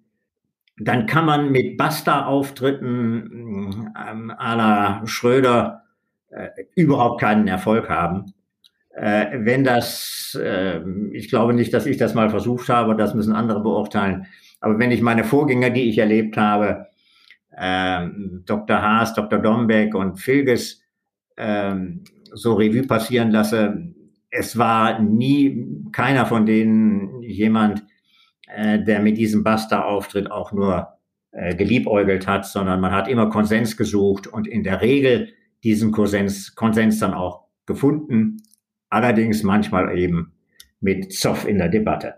dann kann man mit Basta-Auftritten ähm, à la Schröder äh, überhaupt keinen Erfolg haben. Äh, wenn das, äh, ich glaube nicht, dass ich das mal versucht habe, das müssen andere beurteilen, aber wenn ich meine Vorgänger, die ich erlebt habe, äh, Dr. Haas, Dr. Dombeck und Filges, ähm, so Revue passieren lasse, es war nie keiner von denen jemand, äh, der mit diesem Basta-Auftritt auch nur äh, geliebäugelt hat, sondern man hat immer Konsens gesucht und in der Regel diesen Konsens, Konsens dann auch gefunden, allerdings manchmal eben mit Zoff in der Debatte.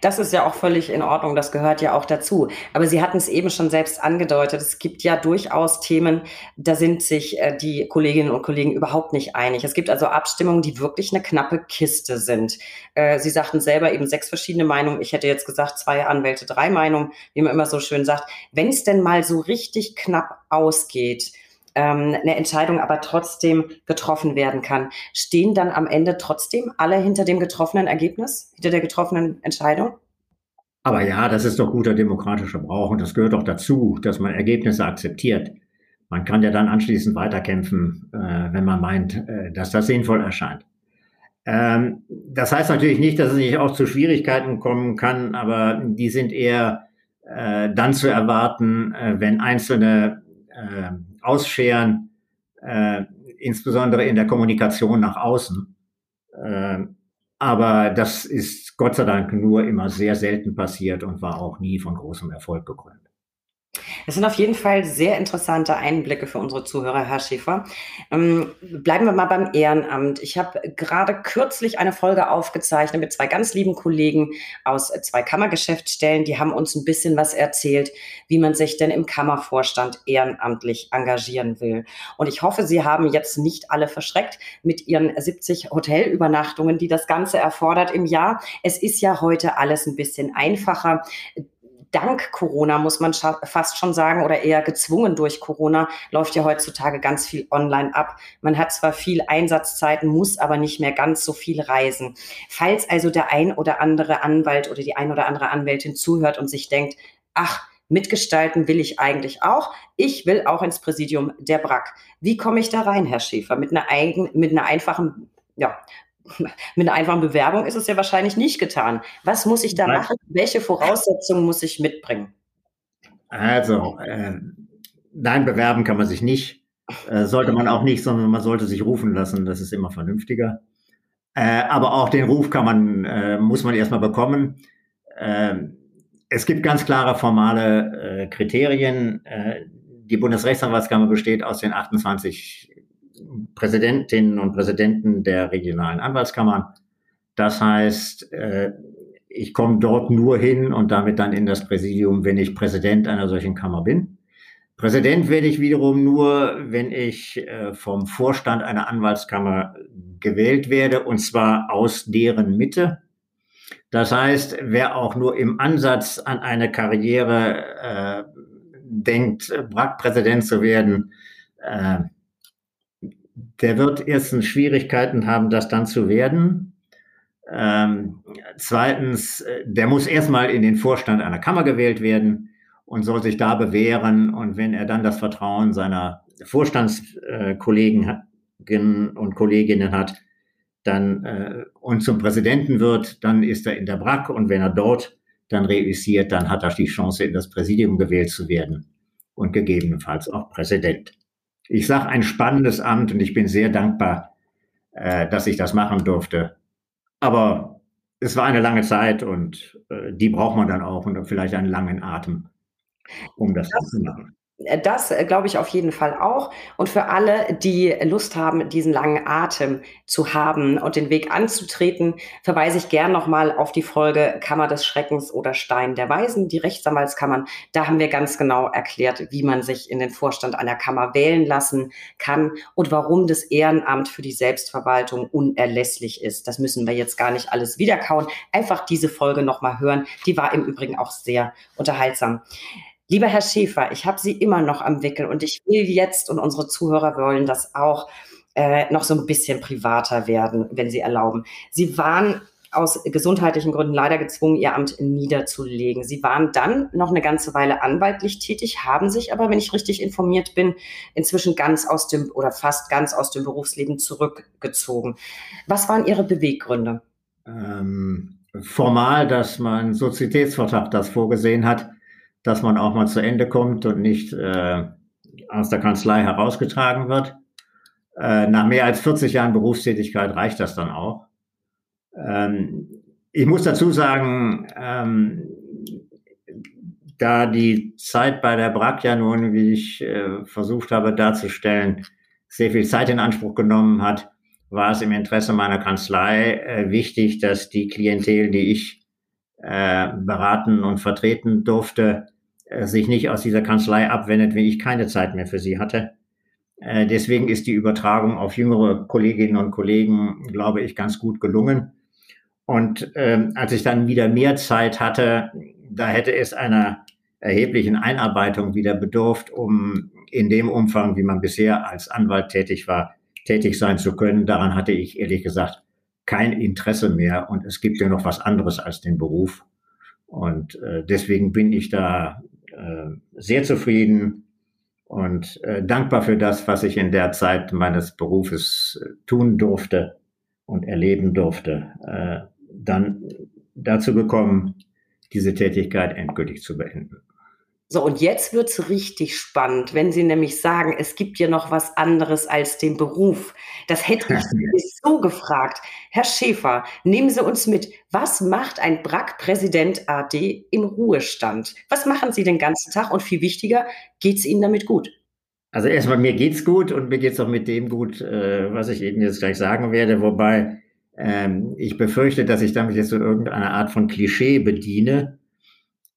Das ist ja auch völlig in Ordnung, das gehört ja auch dazu. Aber Sie hatten es eben schon selbst angedeutet, es gibt ja durchaus Themen, da sind sich äh, die Kolleginnen und Kollegen überhaupt nicht einig. Es gibt also Abstimmungen, die wirklich eine knappe Kiste sind. Äh, Sie sagten selber eben sechs verschiedene Meinungen. Ich hätte jetzt gesagt, zwei Anwälte, drei Meinungen, wie man immer so schön sagt. Wenn es denn mal so richtig knapp ausgeht, ähm, eine Entscheidung aber trotzdem getroffen werden kann. Stehen dann am Ende trotzdem alle hinter dem getroffenen Ergebnis, hinter der getroffenen Entscheidung? Aber ja, das ist doch guter demokratischer Brauch und das gehört doch dazu, dass man Ergebnisse akzeptiert. Man kann ja dann anschließend weiterkämpfen, äh, wenn man meint, äh, dass das sinnvoll erscheint. Ähm, das heißt natürlich nicht, dass es nicht auch zu Schwierigkeiten kommen kann, aber die sind eher äh, dann zu erwarten, äh, wenn einzelne äh, ausscheren, äh, insbesondere in der Kommunikation nach außen. Äh, aber das ist Gott sei Dank nur immer sehr selten passiert und war auch nie von großem Erfolg gekrönt. Das sind auf jeden Fall sehr interessante Einblicke für unsere Zuhörer, Herr Schäfer. Ähm, bleiben wir mal beim Ehrenamt. Ich habe gerade kürzlich eine Folge aufgezeichnet mit zwei ganz lieben Kollegen aus zwei Kammergeschäftsstellen. Die haben uns ein bisschen was erzählt, wie man sich denn im Kammervorstand ehrenamtlich engagieren will. Und ich hoffe, Sie haben jetzt nicht alle verschreckt mit Ihren 70 Hotelübernachtungen, die das Ganze erfordert im Jahr. Es ist ja heute alles ein bisschen einfacher dank Corona, muss man fast schon sagen, oder eher gezwungen durch Corona, läuft ja heutzutage ganz viel online ab. Man hat zwar viel Einsatzzeiten, muss aber nicht mehr ganz so viel reisen. Falls also der ein oder andere Anwalt oder die ein oder andere Anwältin zuhört und sich denkt, ach, mitgestalten will ich eigentlich auch. Ich will auch ins Präsidium der BRAC. Wie komme ich da rein, Herr Schäfer? Mit einer, eigen, mit einer einfachen ja, mit einer einfachen Bewerbung ist es ja wahrscheinlich nicht getan. Was muss ich da Nein. machen? Welche Voraussetzungen muss ich mitbringen? Also, äh, nein, bewerben kann man sich nicht. Äh, sollte man auch nicht, sondern man sollte sich rufen lassen. Das ist immer vernünftiger. Äh, aber auch den Ruf kann man, äh, muss man erstmal bekommen. Äh, es gibt ganz klare formale äh, Kriterien. Äh, die Bundesrechtsanwaltskammer besteht aus den 28 Präsidentinnen und Präsidenten der regionalen Anwaltskammern. Das heißt, äh, ich komme dort nur hin und damit dann in das Präsidium, wenn ich Präsident einer solchen Kammer bin. Präsident werde ich wiederum nur, wenn ich äh, vom Vorstand einer Anwaltskammer gewählt werde, und zwar aus deren Mitte. Das heißt, wer auch nur im Ansatz an eine Karriere äh, denkt, BRAC-Präsident zu werden, äh, der wird erstens Schwierigkeiten haben, das dann zu werden. Ähm, zweitens, äh, der muss erstmal in den Vorstand einer Kammer gewählt werden und soll sich da bewähren. Und wenn er dann das Vertrauen seiner Vorstandskollegen und Kolleginnen hat, dann äh, und zum Präsidenten wird, dann ist er in der BRAC und wenn er dort dann reüssiert, dann hat er die Chance, in das Präsidium gewählt zu werden und gegebenenfalls auch Präsident ich sage, ein spannendes Amt und ich bin sehr dankbar, äh, dass ich das machen durfte. Aber es war eine lange Zeit und äh, die braucht man dann auch und vielleicht einen langen Atem, um das, das zu machen. Äh, das äh, glaube ich auf jeden Fall auch. Und für alle, die Lust haben, diesen langen Atem zu haben und den Weg anzutreten, verweise ich gern nochmal auf die Folge Kammer des Schreckens oder Stein der Weisen, die Rechtsanwaltskammern. Da haben wir ganz genau erklärt, wie man sich in den Vorstand einer Kammer wählen lassen kann und warum das Ehrenamt für die Selbstverwaltung unerlässlich ist. Das müssen wir jetzt gar nicht alles wiederkauen. Einfach diese Folge nochmal hören. Die war im Übrigen auch sehr unterhaltsam. Lieber Herr Schäfer, ich habe Sie immer noch am Wickel und ich will jetzt und unsere Zuhörer wollen das auch äh, noch so ein bisschen privater werden, wenn Sie erlauben. Sie waren aus gesundheitlichen Gründen leider gezwungen, ihr Amt niederzulegen. Sie waren dann noch eine ganze Weile anwaltlich tätig, haben sich aber, wenn ich richtig informiert bin, inzwischen ganz aus dem oder fast ganz aus dem Berufsleben zurückgezogen. Was waren Ihre Beweggründe? Ähm, formal, dass mein Sozietätsvertrag das vorgesehen hat, dass man auch mal zu Ende kommt und nicht äh, aus der Kanzlei herausgetragen wird. Äh, nach mehr als 40 Jahren Berufstätigkeit reicht das dann auch. Ähm, ich muss dazu sagen, ähm, da die Zeit bei der BRAC ja nun, wie ich äh, versucht habe darzustellen, sehr viel Zeit in Anspruch genommen hat, war es im Interesse meiner Kanzlei äh, wichtig, dass die Klientel, die ich äh, beraten und vertreten durfte, äh, sich nicht aus dieser Kanzlei abwendet, wenn ich keine Zeit mehr für sie hatte. Äh, deswegen ist die Übertragung auf jüngere Kolleginnen und Kollegen, glaube ich, ganz gut gelungen. Und ähm, als ich dann wieder mehr Zeit hatte, da hätte es einer erheblichen Einarbeitung wieder bedurft, um in dem Umfang, wie man bisher als Anwalt tätig war, tätig sein zu können. Daran hatte ich ehrlich gesagt kein Interesse mehr. Und es gibt ja noch was anderes als den Beruf. Und äh, deswegen bin ich da äh, sehr zufrieden und äh, dankbar für das, was ich in der Zeit meines Berufes äh, tun durfte und erleben durfte, äh, dann dazu gekommen, diese Tätigkeit endgültig zu beenden. So, und jetzt wird's richtig spannend, wenn Sie nämlich sagen, es gibt ja noch was anderes als den Beruf. Das hätte ich [LAUGHS] Sie so gefragt. Herr Schäfer, nehmen Sie uns mit. Was macht ein BRAC-Präsident AD im Ruhestand? Was machen Sie den ganzen Tag? Und viel wichtiger, geht's Ihnen damit gut? Also erstmal, mir geht's gut und mir geht's auch mit dem gut, äh, was ich Ihnen jetzt gleich sagen werde. Wobei ähm, ich befürchte, dass ich damit jetzt so irgendeine Art von Klischee bediene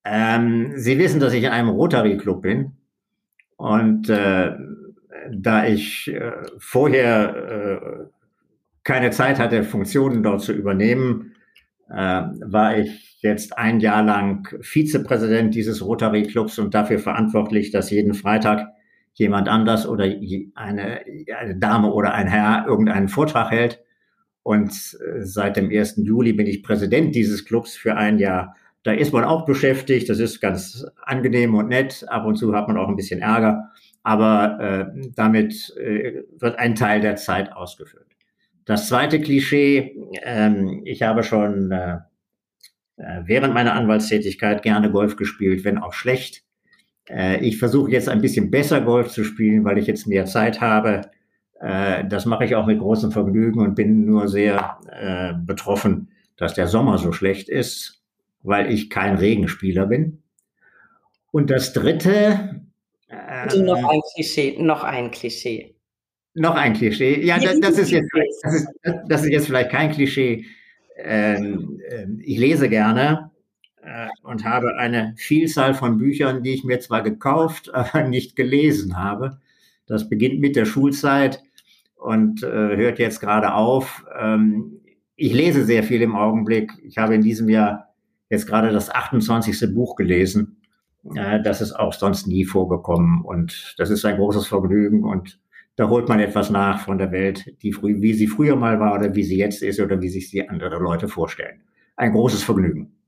ähm, Sie wissen, dass ich in einem Rotary Club bin. Und äh, da ich äh, vorher äh, keine Zeit hatte, Funktionen dort zu übernehmen, äh, war ich jetzt ein Jahr lang Vizepräsident dieses Rotary Clubs und dafür verantwortlich, dass jeden Freitag jemand anders oder eine, eine Dame oder ein Herr irgendeinen Vortrag hält. Und äh, seit dem 1. Juli bin ich Präsident dieses Clubs für ein Jahr. Da ist man auch beschäftigt, das ist ganz angenehm und nett. Ab und zu hat man auch ein bisschen Ärger, aber äh, damit äh, wird ein Teil der Zeit ausgeführt. Das zweite Klischee, ähm, ich habe schon äh, äh während meiner Anwaltstätigkeit gerne Golf gespielt, wenn auch schlecht. Äh, ich versuche jetzt ein bisschen besser Golf zu spielen, weil ich jetzt mehr Zeit habe. Äh, das mache ich auch mit großem Vergnügen und bin nur sehr äh, betroffen, dass der Sommer so schlecht ist weil ich kein Regenspieler bin. Und das dritte. Äh, noch ein Klischee, noch ein Klischee. Noch ein Klischee. Ja, das, das, ist, jetzt, das, ist, das ist jetzt vielleicht kein Klischee. Ähm, ähm, ich lese gerne äh, und habe eine Vielzahl von Büchern, die ich mir zwar gekauft, [LAUGHS] aber nicht gelesen habe. Das beginnt mit der Schulzeit und äh, hört jetzt gerade auf. Ähm, ich lese sehr viel im Augenblick. Ich habe in diesem Jahr jetzt gerade das 28. Buch gelesen. Äh, das ist auch sonst nie vorgekommen und das ist ein großes Vergnügen und da holt man etwas nach von der Welt, die wie sie früher mal war oder wie sie jetzt ist oder wie sich sie andere Leute vorstellen. Ein großes Vergnügen.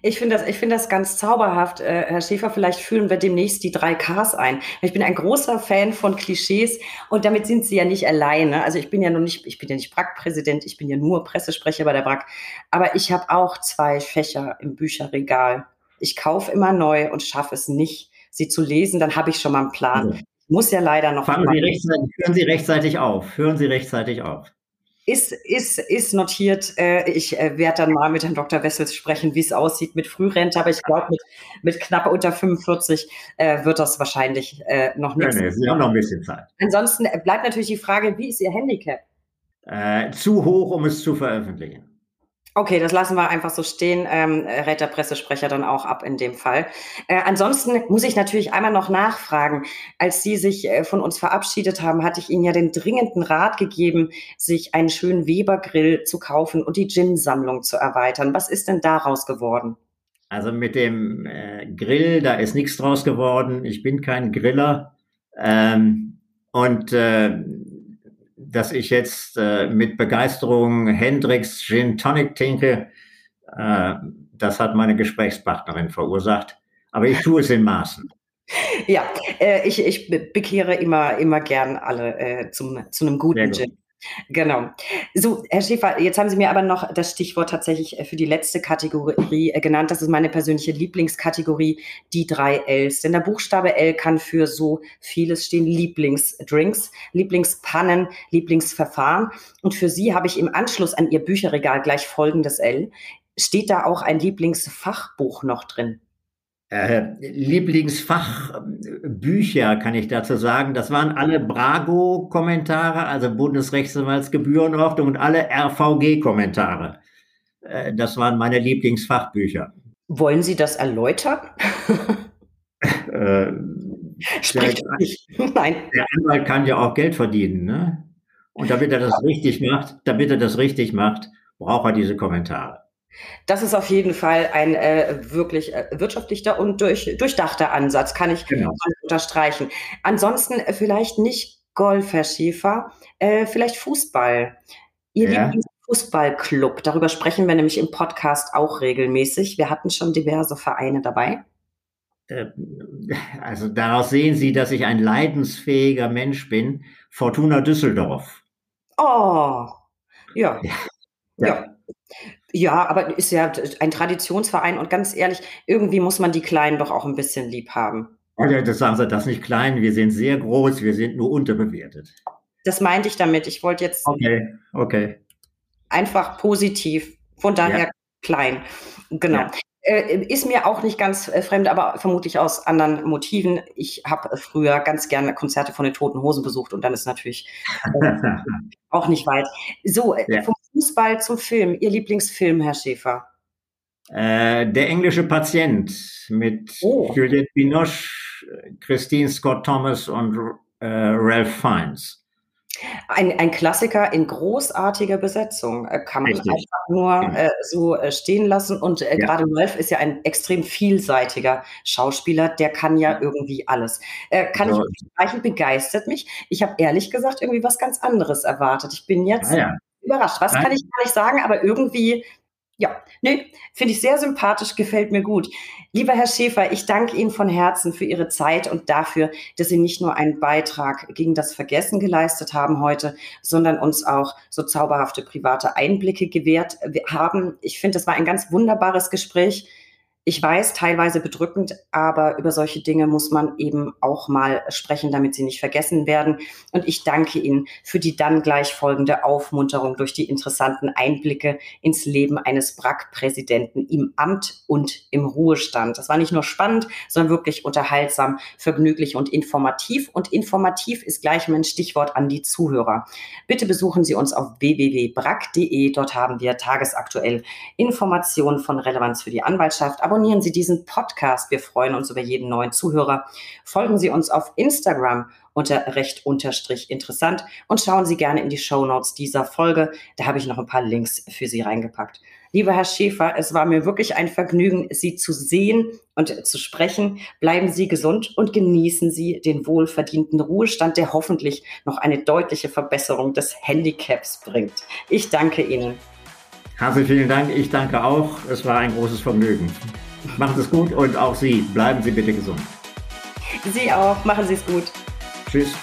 Ich finde das, ich finde das ganz zauberhaft. Äh, Herr Schäfer, vielleicht fühlen wir demnächst die drei Ks ein. Ich bin ein großer Fan von Klischees und damit sind Sie ja nicht alleine. Also ich bin ja noch nicht, ich bin ja nicht BRAC-Präsident, ich bin ja nur Pressesprecher bei der BRAC. Aber ich habe auch zwei Fächer im Bücherregal. Ich kaufe immer neu und schaffe es nicht, sie zu lesen. Dann habe ich schon mal einen Plan. Muss ja leider noch. Fangen Sie rechtzeitig, hören Sie rechtzeitig auf. Hören Sie rechtzeitig auf. Ist, ist, ist notiert. Äh, ich äh, werde dann mal mit Herrn Dr. Wessels sprechen, wie es aussieht mit Frührente, aber ich glaube, mit, mit knapp unter 45 äh, wird das wahrscheinlich äh, noch nicht. Nee, nee, Sie haben noch ein bisschen Zeit. Ansonsten bleibt natürlich die Frage, wie ist Ihr Handicap? Äh, zu hoch, um es zu veröffentlichen. Okay, das lassen wir einfach so stehen, ähm, rät der Pressesprecher dann auch ab in dem Fall. Äh, ansonsten muss ich natürlich einmal noch nachfragen. Als Sie sich äh, von uns verabschiedet haben, hatte ich Ihnen ja den dringenden Rat gegeben, sich einen schönen Weber-Grill zu kaufen und die Gin-Sammlung zu erweitern. Was ist denn daraus geworden? Also mit dem äh, Grill, da ist nichts draus geworden. Ich bin kein Griller. Ähm, und äh, dass ich jetzt äh, mit Begeisterung Hendrix Gin Tonic trinke, äh, das hat meine Gesprächspartnerin verursacht. Aber ich tue es in Maßen. Ja, äh, ich, ich bekehre immer, immer gern alle äh, zum, zu einem guten Gin. Genau. So, Herr Schäfer, jetzt haben Sie mir aber noch das Stichwort tatsächlich äh, für die letzte Kategorie äh, genannt. Das ist meine persönliche Lieblingskategorie, die drei Ls. Denn der Buchstabe L kann für so vieles stehen. Lieblingsdrinks, Lieblingspannen, Lieblingsverfahren. Und für Sie habe ich im Anschluss an Ihr Bücherregal gleich folgendes L. Steht da auch ein Lieblingsfachbuch noch drin? Äh, Lieblingsfachbücher kann ich dazu sagen. Das waren alle Brago-Kommentare, also Bundesrechtsanwaltsgebührenordnung und alle RVG-Kommentare. Äh, das waren meine Lieblingsfachbücher. Wollen Sie das erläutern? [LAUGHS] äh, Spricht der, nicht. [LAUGHS] Nein. Der Anwalt kann ja auch Geld verdienen, ne? Und damit er das richtig macht, damit er das richtig macht, braucht er diese Kommentare. Das ist auf jeden Fall ein äh, wirklich äh, wirtschaftlicher und durch, durchdachter Ansatz, kann ich genau. unterstreichen. Ansonsten äh, vielleicht nicht Golf, Herr Schäfer, äh, vielleicht Fußball. Ihr ja. Fußballclub, darüber sprechen wir nämlich im Podcast auch regelmäßig. Wir hatten schon diverse Vereine dabei. Äh, also daraus sehen Sie, dass ich ein leidensfähiger Mensch bin. Fortuna Düsseldorf. Oh, ja. ja. ja. Ja, aber ist ja ein Traditionsverein und ganz ehrlich, irgendwie muss man die Kleinen doch auch ein bisschen lieb haben. Oh ja, das sagen Sie, das nicht klein, wir sind sehr groß, wir sind nur unterbewertet. Das meinte ich damit. Ich wollte jetzt okay, okay. einfach positiv, von daher ja. klein. Genau. Ja. Äh, ist mir auch nicht ganz äh, fremd, aber vermutlich aus anderen Motiven. Ich habe früher ganz gerne Konzerte von den Toten Hosen besucht und dann ist natürlich äh, [LAUGHS] auch nicht weit. So, äh, ja. vom Fußball zum Film. Ihr Lieblingsfilm, Herr Schäfer? Äh, der englische Patient mit oh. Juliette Binoche, Christine Scott Thomas und äh, Ralph Fiennes. Ein, ein Klassiker in großartiger Besetzung. Äh, kann man Richtig. einfach nur genau. äh, so äh, stehen lassen. Und äh, ja. gerade Ralph ist ja ein extrem vielseitiger Schauspieler. Der kann ja irgendwie alles. Äh, kann so. ich unterstreichen, begeistert mich. Ich habe ehrlich gesagt irgendwie was ganz anderes erwartet. Ich bin jetzt ah, ja. Überrascht. Was Nein. kann ich gar nicht sagen, aber irgendwie ja, nee, finde ich sehr sympathisch, gefällt mir gut. Lieber Herr Schäfer, ich danke Ihnen von Herzen für Ihre Zeit und dafür, dass Sie nicht nur einen Beitrag gegen das Vergessen geleistet haben heute, sondern uns auch so zauberhafte private Einblicke gewährt haben. Ich finde, das war ein ganz wunderbares Gespräch ich weiß, teilweise bedrückend, aber über solche Dinge muss man eben auch mal sprechen, damit sie nicht vergessen werden. Und ich danke Ihnen für die dann gleich folgende Aufmunterung durch die interessanten Einblicke ins Leben eines BRAC-Präsidenten im Amt und im Ruhestand. Das war nicht nur spannend, sondern wirklich unterhaltsam, vergnüglich und informativ. Und informativ ist gleich mein Stichwort an die Zuhörer. Bitte besuchen Sie uns auf www.brack.de. Dort haben wir tagesaktuell Informationen von Relevanz für die Anwaltschaft abonnieren Sie diesen Podcast. Wir freuen uns über jeden neuen Zuhörer. Folgen Sie uns auf Instagram unter recht unterstrich interessant und schauen Sie gerne in die Show Notes dieser Folge. Da habe ich noch ein paar Links für Sie reingepackt. Lieber Herr Schäfer, es war mir wirklich ein Vergnügen, Sie zu sehen und zu sprechen. Bleiben Sie gesund und genießen Sie den wohlverdienten Ruhestand, der hoffentlich noch eine deutliche Verbesserung des Handicaps bringt. Ich danke Ihnen. Herzlichen vielen Dank. Ich danke auch. Es war ein großes Vergnügen. Macht es gut und auch Sie. Bleiben Sie bitte gesund. Sie auch. Machen Sie es gut. Tschüss.